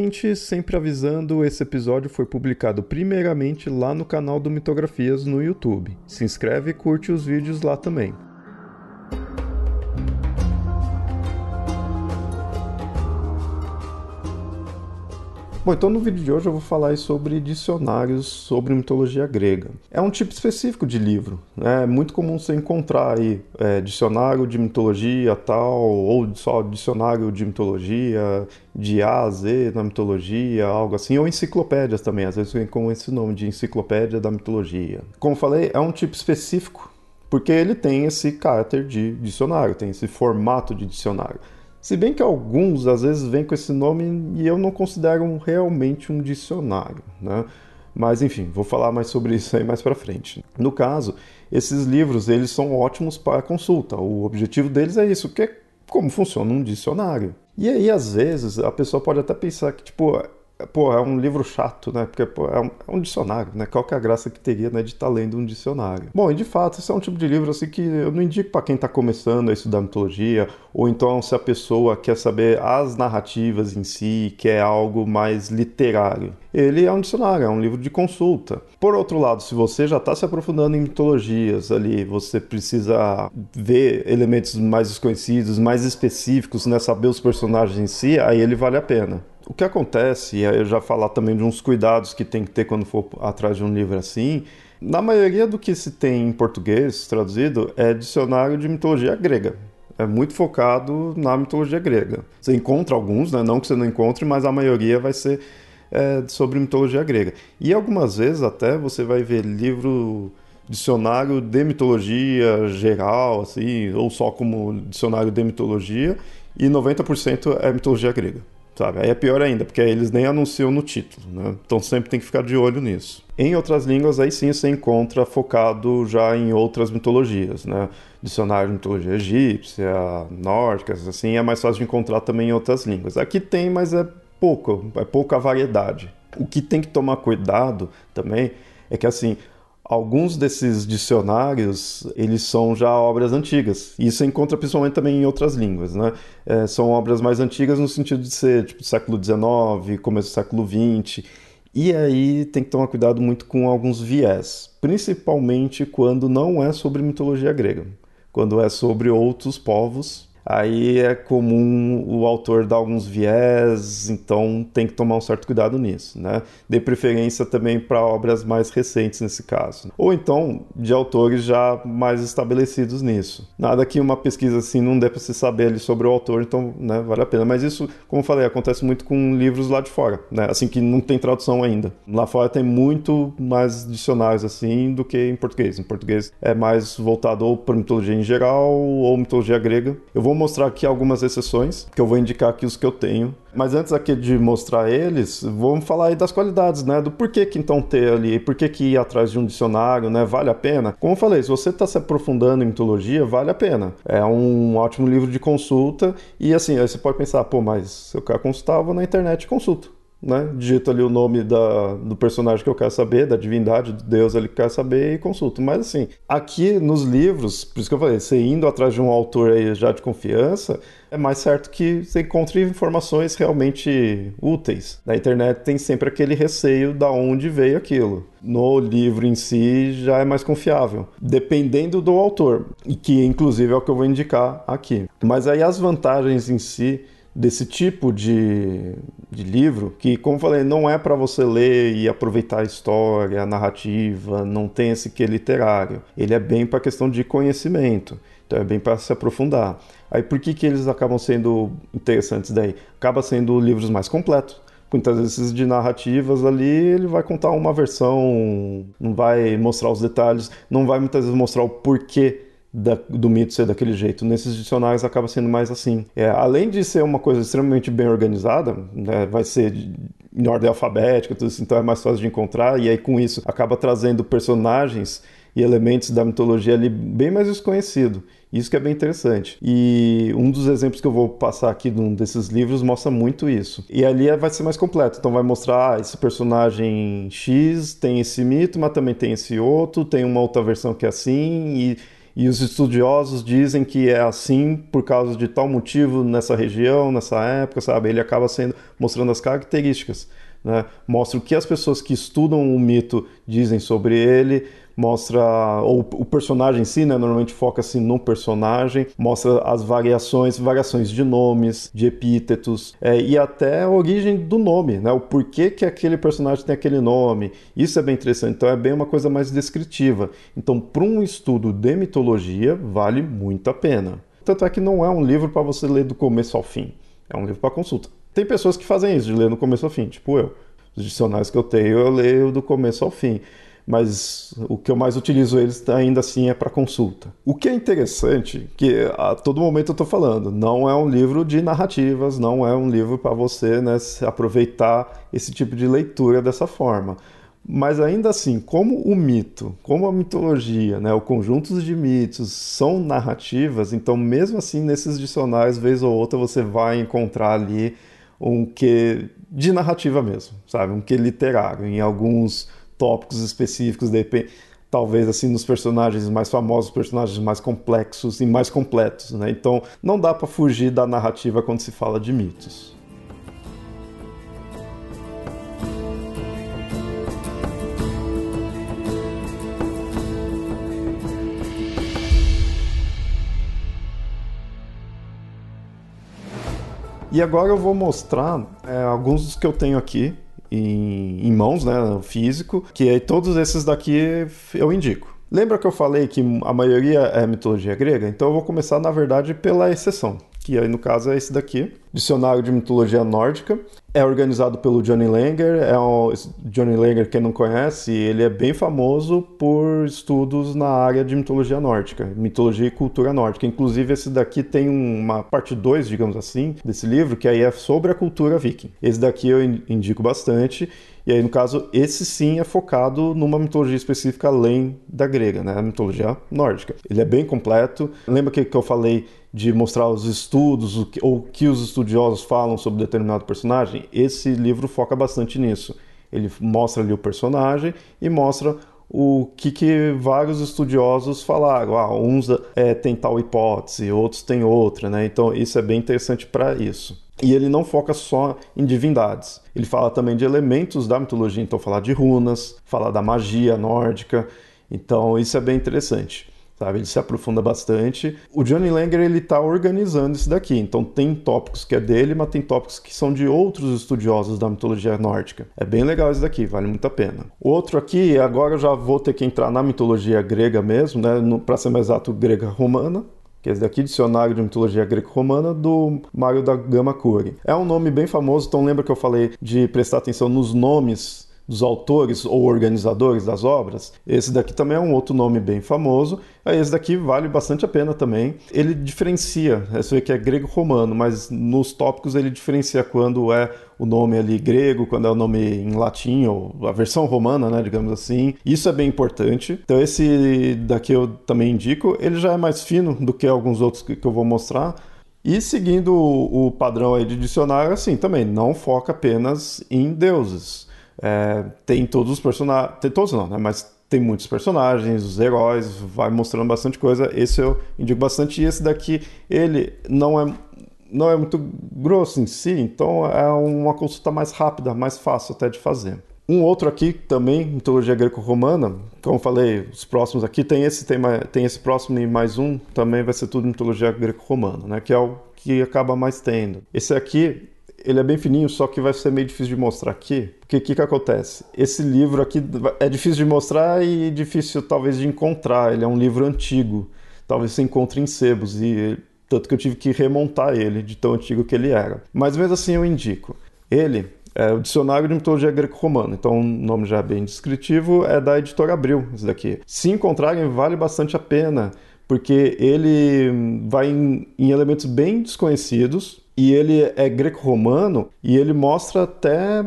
ouvinte! Sempre avisando, esse episódio foi publicado primeiramente lá no canal do Mitografias no YouTube. Se inscreve e curte os vídeos lá também. Bom, então no vídeo de hoje eu vou falar sobre dicionários sobre mitologia grega. É um tipo específico de livro, né? é muito comum você encontrar aí é, dicionário de mitologia tal, ou só dicionário de mitologia, de A a Z na mitologia, algo assim, ou enciclopédias também, às vezes vem com esse nome de enciclopédia da mitologia. Como falei, é um tipo específico porque ele tem esse caráter de dicionário, tem esse formato de dicionário. Se bem que alguns às vezes vêm com esse nome e eu não considero realmente um dicionário, né? Mas enfim, vou falar mais sobre isso aí mais para frente. No caso, esses livros eles são ótimos para consulta. O objetivo deles é isso, que é como funciona um dicionário. E aí às vezes a pessoa pode até pensar que tipo pô, é um livro chato, né? Porque pô, é, um, é, um, dicionário, né? Qual que é a graça que teria, né, de estar tá lendo um dicionário? Bom, e de fato, esse é um tipo de livro assim que eu não indico para quem está começando a estudar mitologia, ou então se a pessoa quer saber as narrativas em si, que é algo mais literário. Ele é um dicionário, é um livro de consulta. Por outro lado, se você já está se aprofundando em mitologias ali, você precisa ver elementos mais desconhecidos, mais específicos, né? Saber os personagens em si, aí ele vale a pena. O que acontece, e aí eu já falar também de uns cuidados que tem que ter quando for atrás de um livro assim, na maioria do que se tem em português traduzido é dicionário de mitologia grega. É muito focado na mitologia grega. Você encontra alguns, né? não que você não encontre, mas a maioria vai ser é, sobre mitologia grega. E algumas vezes até você vai ver livro dicionário de mitologia geral, assim, ou só como dicionário de mitologia, e 90% é mitologia grega sabe? Aí é pior ainda, porque eles nem anunciam no título, né? Então sempre tem que ficar de olho nisso. Em outras línguas, aí sim você encontra focado já em outras mitologias, né? Dicionário de mitologia egípcia, nórdicas, assim, é mais fácil de encontrar também em outras línguas. Aqui tem, mas é pouco, é pouca variedade. O que tem que tomar cuidado também é que, assim, alguns desses dicionários eles são já obras antigas. Isso encontra principalmente também em outras línguas, né? É, são obras mais antigas no sentido de ser tipo século XIX, começo do século XX. E aí tem que tomar cuidado muito com alguns viés, principalmente quando não é sobre mitologia grega, quando é sobre outros povos aí é comum o autor dar alguns viés, então tem que tomar um certo cuidado nisso, né? Dê preferência também para obras mais recentes nesse caso. Ou então de autores já mais estabelecidos nisso. Nada que uma pesquisa assim não dê para se saber ali sobre o autor, então né, vale a pena. Mas isso, como eu falei, acontece muito com livros lá de fora, né? Assim que não tem tradução ainda. Lá fora tem muito mais dicionários assim do que em português. Em português é mais voltado ou para mitologia em geral ou mitologia grega. Eu vou mostrar aqui algumas exceções, que eu vou indicar aqui os que eu tenho. Mas antes aqui de mostrar eles, vamos falar aí das qualidades, né? Do porquê que então ter ali, porquê que ir atrás de um dicionário, né? Vale a pena? Como eu falei, se você está se aprofundando em mitologia, vale a pena. É um ótimo livro de consulta e assim, aí você pode pensar, pô, mas eu quero consultar, eu vou na internet e consulto né? Digito ali o nome da, do personagem que eu quero saber, da divindade, do deus ali que eu quero saber e consulto. Mas assim, aqui nos livros, por isso que eu falei, você indo atrás de um autor aí já de confiança, é mais certo que você encontre informações realmente úteis. Na internet tem sempre aquele receio da onde veio aquilo. No livro em si já é mais confiável, dependendo do autor, e que inclusive é o que eu vou indicar aqui. Mas aí as vantagens em si desse tipo de, de livro, que, como falei, não é para você ler e aproveitar a história, a narrativa, não tem esse que literário. Ele é bem para questão de conhecimento, então é bem para se aprofundar. Aí por que, que eles acabam sendo interessantes daí? Acaba sendo livros mais completos, Muitas vezes de narrativas ali, ele vai contar uma versão, não vai mostrar os detalhes, não vai muitas vezes mostrar o porquê da, do mito ser daquele jeito. Nesses dicionários acaba sendo mais assim. É, além de ser uma coisa extremamente bem organizada, né, vai ser em ordem alfabética, tudo isso, então é mais fácil de encontrar, e aí com isso acaba trazendo personagens e elementos da mitologia ali bem mais desconhecido. Isso que é bem interessante. E um dos exemplos que eu vou passar aqui num desses livros mostra muito isso. E ali é, vai ser mais completo. Então vai mostrar ah, esse personagem X tem esse mito, mas também tem esse outro, tem uma outra versão que é assim e e os estudiosos dizem que é assim por causa de tal motivo nessa região, nessa época, sabe? Ele acaba sendo mostrando as características, né? Mostra o que as pessoas que estudam o mito dizem sobre ele, mostra ou o personagem em si, né, normalmente foca-se no personagem, mostra as variações, variações de nomes, de epítetos é, e até a origem do nome, né, o porquê que aquele personagem tem aquele nome. Isso é bem interessante. Então é bem uma coisa mais descritiva. Então para um estudo de mitologia vale muito a pena. Tanto é que não é um livro para você ler do começo ao fim. É um livro para consulta. Tem pessoas que fazem isso, de ler no começo ao fim, tipo eu. Os dicionários que eu tenho, eu leio do começo ao fim mas o que eu mais utilizo eles ainda assim é para consulta. O que é interessante, que a todo momento eu estou falando, não é um livro de narrativas, não é um livro para você né, aproveitar esse tipo de leitura dessa forma. Mas ainda assim, como o mito, como a mitologia, né, o conjunto de mitos são narrativas, então mesmo assim nesses dicionários, vez ou outra, você vai encontrar ali um que de narrativa mesmo, sabe? Um que literário. Em alguns tópicos específicos, de talvez assim nos personagens mais famosos, personagens mais complexos e mais completos, né? Então não dá para fugir da narrativa quando se fala de mitos. E agora eu vou mostrar é, alguns dos que eu tenho aqui em, em mãos, né, físico, que aí todos esses daqui eu indico. Lembra que eu falei que a maioria é mitologia grega? Então eu vou começar, na verdade, pela exceção, que aí no caso é esse daqui, Dicionário de Mitologia Nórdica. É organizado pelo Johnny Langer. É um, Johnny Langer, quem não conhece, ele é bem famoso por estudos na área de mitologia nórdica, mitologia e cultura nórdica. Inclusive, esse daqui tem uma parte 2, digamos assim, desse livro, que aí é sobre a cultura viking. Esse daqui eu indico bastante. E aí, no caso, esse sim é focado numa mitologia específica além da grega, né? A mitologia nórdica. Ele é bem completo. Lembra que, que eu falei de mostrar os estudos o que, ou o que os estudiosos falam sobre determinado personagem? Esse livro foca bastante nisso. Ele mostra ali o personagem e mostra o que, que vários estudiosos falaram. Ah, uns é, tem tal hipótese, outros têm outra, né? Então isso é bem interessante para isso. E ele não foca só em divindades. Ele fala também de elementos da mitologia, então fala de runas, fala da magia nórdica. Então isso é bem interessante. Sabe, ele se aprofunda bastante. O Johnny Langer ele está organizando isso daqui. Então tem tópicos que é dele, mas tem tópicos que são de outros estudiosos da mitologia nórdica. É bem legal isso daqui, vale muito a pena. Outro aqui, agora eu já vou ter que entrar na mitologia grega mesmo, né? Para ser mais exato, grega romana que é esse daqui, Dicionário de Mitologia Greco-Romana, do Mário da Gama Cury. É um nome bem famoso, então lembra que eu falei de prestar atenção nos nomes dos autores ou organizadores das obras. Esse daqui também é um outro nome bem famoso. Esse daqui vale bastante a pena também. Ele diferencia, você vê que é grego-romano, mas nos tópicos ele diferencia quando é o nome ali grego, quando é o nome em latim, ou a versão romana, né, digamos assim. Isso é bem importante. Então esse daqui eu também indico. Ele já é mais fino do que alguns outros que eu vou mostrar. E seguindo o padrão aí de dicionário, assim, também não foca apenas em deuses. É, tem todos os personagens. Tem todos não, né? Mas tem muitos personagens, os heróis, vai mostrando bastante coisa. Esse eu indico bastante. E esse daqui, ele não é, não é muito grosso em si, então é uma consulta mais rápida, mais fácil até de fazer. Um outro aqui também, mitologia greco-romana, como falei, os próximos aqui tem esse tem, tem esse próximo e mais um, também vai ser tudo mitologia greco-romana, né? Que é o que acaba mais tendo. Esse aqui ele é bem fininho, só que vai ser meio difícil de mostrar aqui. Porque o que, que acontece? Esse livro aqui é difícil de mostrar e difícil talvez de encontrar. Ele é um livro antigo. Talvez você encontre em sebos. E tanto que eu tive que remontar ele de tão antigo que ele era. Mas mesmo assim eu indico. Ele É o Dicionário de Mitologia Greco-Romana. Então, o nome já é bem descritivo, é da editora Abril, esse daqui. Se encontrarem, vale bastante a pena, porque ele vai em, em elementos bem desconhecidos e ele é greco-romano e ele mostra até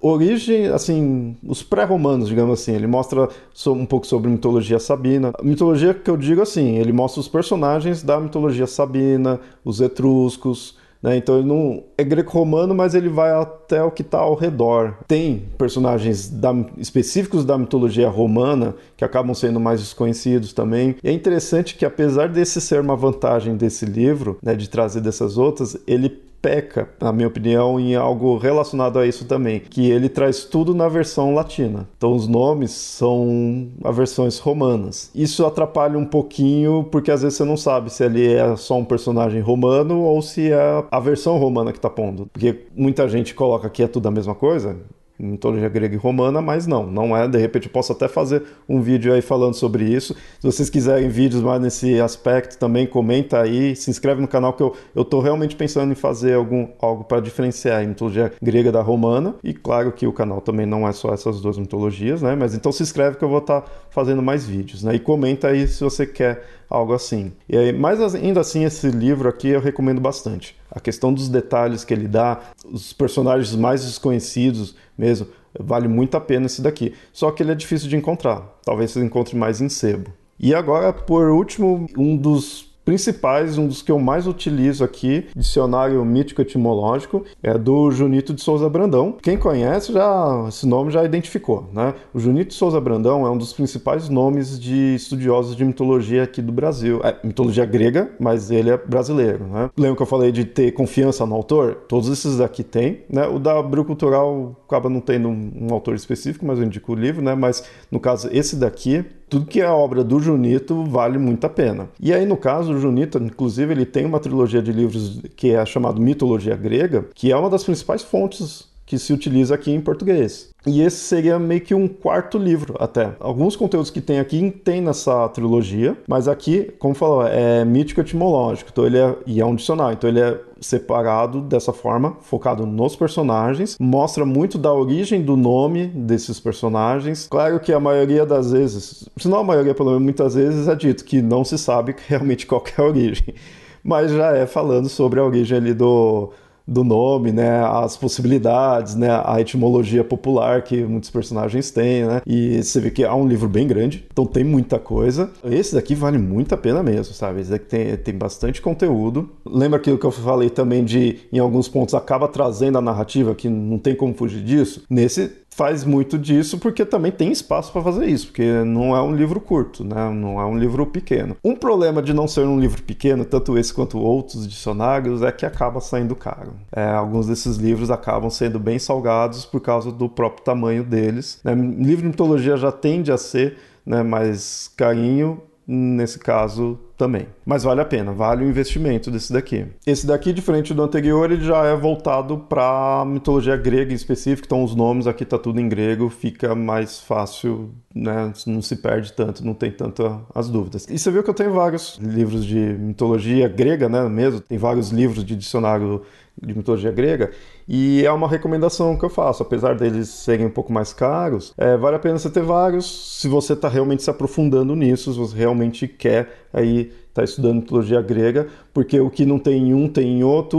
origem, assim, os pré-romanos, digamos assim. Ele mostra um pouco sobre mitologia sabina. A mitologia que eu digo assim, ele mostra os personagens da mitologia sabina, os etruscos, né? Então ele não é greco-romano, mas ele vai até o que está ao redor. Tem personagens da, específicos da mitologia romana que acabam sendo mais desconhecidos também. E é interessante que apesar desse ser uma vantagem desse livro, né, de trazer dessas outras, ele peca, na minha opinião, em algo relacionado a isso também, que ele traz tudo na versão latina. Então os nomes são as versões romanas. Isso atrapalha um pouquinho porque às vezes você não sabe se ele é só um personagem romano ou se é a versão romana que tá pondo. Porque muita gente coloca que é tudo a mesma coisa, mitologia grega e romana, mas não, não é. De repente posso até fazer um vídeo aí falando sobre isso. Se vocês quiserem vídeos mais nesse aspecto também, comenta aí, se inscreve no canal que eu, tô realmente pensando em fazer algum, algo para diferenciar a mitologia grega da romana. E claro que o canal também não é só essas duas mitologias, né? Mas então se inscreve que eu vou estar tá fazendo mais vídeos, né? E comenta aí se você quer algo assim. E aí, mas ainda assim, esse livro aqui eu recomendo bastante. A questão dos detalhes que ele dá, os personagens mais desconhecidos mesmo, vale muito a pena esse daqui. Só que ele é difícil de encontrar. Talvez você encontre mais em sebo. E agora, por último, um dos principais, um dos que eu mais utilizo aqui, dicionário mítico etimológico, é do Junito de Souza Brandão. Quem conhece já esse nome já identificou, né? O Junito de Souza Brandão é um dos principais nomes de estudiosos de mitologia aqui do Brasil. É mitologia grega, mas ele é brasileiro, né? Lembra que eu falei de ter confiança no autor? Todos esses aqui tem, né? O da Abril Cultural acaba não tendo um autor específico, mas eu indico o livro, né? Mas no caso esse daqui tudo que é obra do Junito vale muito a pena. E aí, no caso, o Junito, inclusive, ele tem uma trilogia de livros que é chamado Mitologia Grega, que é uma das principais fontes que se utiliza aqui em português. E esse seria meio que um quarto livro, até. Alguns conteúdos que tem aqui tem nessa trilogia, mas aqui, como falou, é mítico etimológico, então ele é, e é um dicionário, então ele é separado dessa forma, focado nos personagens, mostra muito da origem do nome desses personagens. Claro que a maioria das vezes, se não a maioria, pelo menos muitas vezes, é dito que não se sabe realmente qual é a origem, mas já é falando sobre a origem ali do do nome, né, as possibilidades, né, a etimologia popular que muitos personagens têm, né, e você vê que é um livro bem grande, então tem muita coisa. Esse daqui vale muito a pena mesmo, sabe? Esse daqui tem, tem bastante conteúdo. Lembra aquilo que eu falei também de, em alguns pontos, acaba trazendo a narrativa, que não tem como fugir disso? Nesse faz muito disso porque também tem espaço para fazer isso, porque não é um livro curto, né? não é um livro pequeno. Um problema de não ser um livro pequeno, tanto esse quanto outros dicionários, é que acaba saindo caro. É, alguns desses livros acabam sendo bem salgados por causa do próprio tamanho deles. Né? Livro de mitologia já tende a ser né, mais carinho, nesse caso também. Mas vale a pena, vale o investimento desse daqui. Esse daqui, diferente do anterior, ele já é voltado para mitologia grega em específico, então os nomes aqui tá tudo em grego, fica mais fácil, né? Não se perde tanto, não tem tanto as dúvidas. E você viu que eu tenho vários livros de mitologia grega, né? Mesmo, tem vários livros de dicionário de mitologia grega, e é uma recomendação que eu faço, apesar deles serem um pouco mais caros, é, vale a pena você ter vários se você está realmente se aprofundando nisso, se você realmente quer aí estar tá estudando mitologia grega, porque o que não tem em um tem em outro,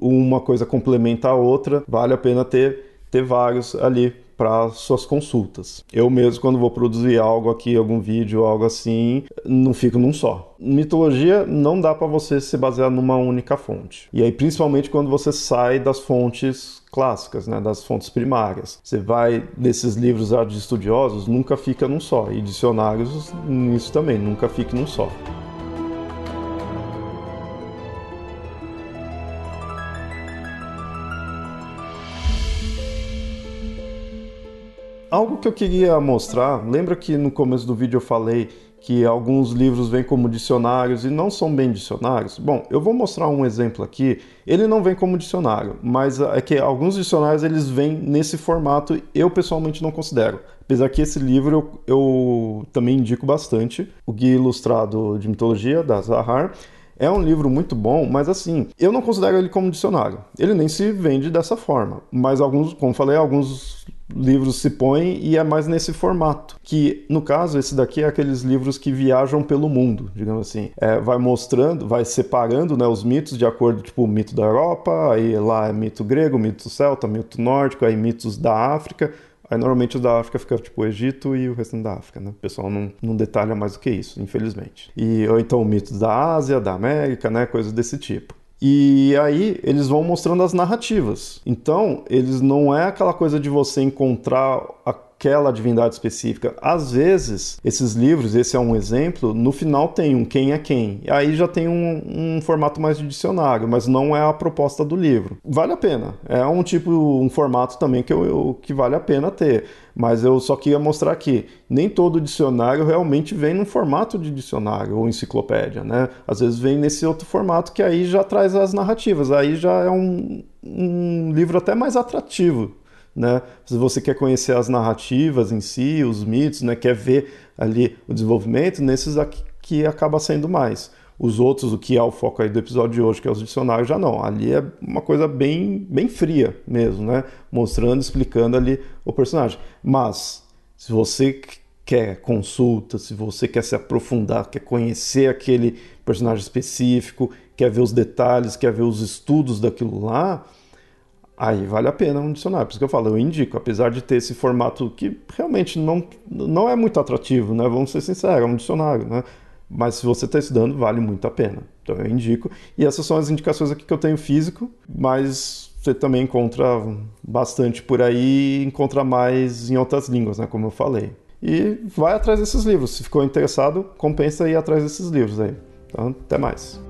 uma coisa complementa a outra, vale a pena ter, ter vários ali para suas consultas. Eu mesmo, quando vou produzir algo aqui, algum vídeo, algo assim, não fico num só. Mitologia não dá para você se basear numa única fonte. E aí, principalmente quando você sai das fontes clássicas, né, das fontes primárias. Você vai nesses livros de estudiosos, nunca fica num só. E dicionários, nisso também, nunca fica num só. Algo que eu queria mostrar, lembra que no começo do vídeo eu falei que alguns livros vêm como dicionários e não são bem dicionários? Bom, eu vou mostrar um exemplo aqui. Ele não vem como dicionário, mas é que alguns dicionários eles vêm nesse formato. Eu pessoalmente não considero. Apesar que esse livro eu, eu também indico bastante, o Guia Ilustrado de Mitologia da Zahar É um livro muito bom, mas assim, eu não considero ele como dicionário. Ele nem se vende dessa forma. Mas alguns, como falei, alguns livros se põem e é mais nesse formato. Que, no caso, esse daqui é aqueles livros que viajam pelo mundo, digamos assim. É, vai mostrando, vai separando né, os mitos de acordo, tipo, o mito da Europa, aí lá é mito grego, mito celta, mito nórdico, aí mitos da África. Aí normalmente o da África fica tipo o Egito e o restante da África, né? O pessoal não, não detalha mais do que isso, infelizmente. E, ou então mitos da Ásia, da América, né? Coisas desse tipo. E aí eles vão mostrando as narrativas. Então, eles não é aquela coisa de você encontrar aquela divindade específica. Às vezes, esses livros, esse é um exemplo, no final tem um quem é quem. Aí já tem um, um, formato mais de dicionário, mas não é a proposta do livro. Vale a pena. É um tipo, um formato também que, eu, eu, que vale a pena ter. Mas eu só queria mostrar que nem todo dicionário realmente vem num formato de dicionário ou enciclopédia, né? Às vezes vem nesse outro formato que aí já traz as narrativas. Aí já é um, um livro até mais atrativo né? Se você quer conhecer as narrativas em si, os mitos, né? quer ver ali o desenvolvimento, nesses aqui que acaba sendo mais. Os outros, o que é o foco aí do episódio de hoje, que é os dicionários, já não. Ali é uma coisa bem, bem fria mesmo, né? Mostrando, explicando ali o personagem. Mas, se você quer consulta, se você quer se aprofundar, quer conhecer aquele personagem específico, quer ver os detalhes, quer ver os estudos daquilo lá, aí vale a pena um dicionário. Por isso que eu falo, eu indico, apesar de ter esse formato que realmente não, não é muito atrativo, né? Vamos ser sinceros, é um dicionário, né? Mas se você está estudando, vale muito a pena. Então eu indico. E essas são as indicações aqui que eu tenho físico, mas você também encontra bastante por aí, encontra mais em outras línguas, né? Como eu falei. E vai atrás desses livros. Se ficou interessado, compensa ir atrás desses livros aí. Então, até mais.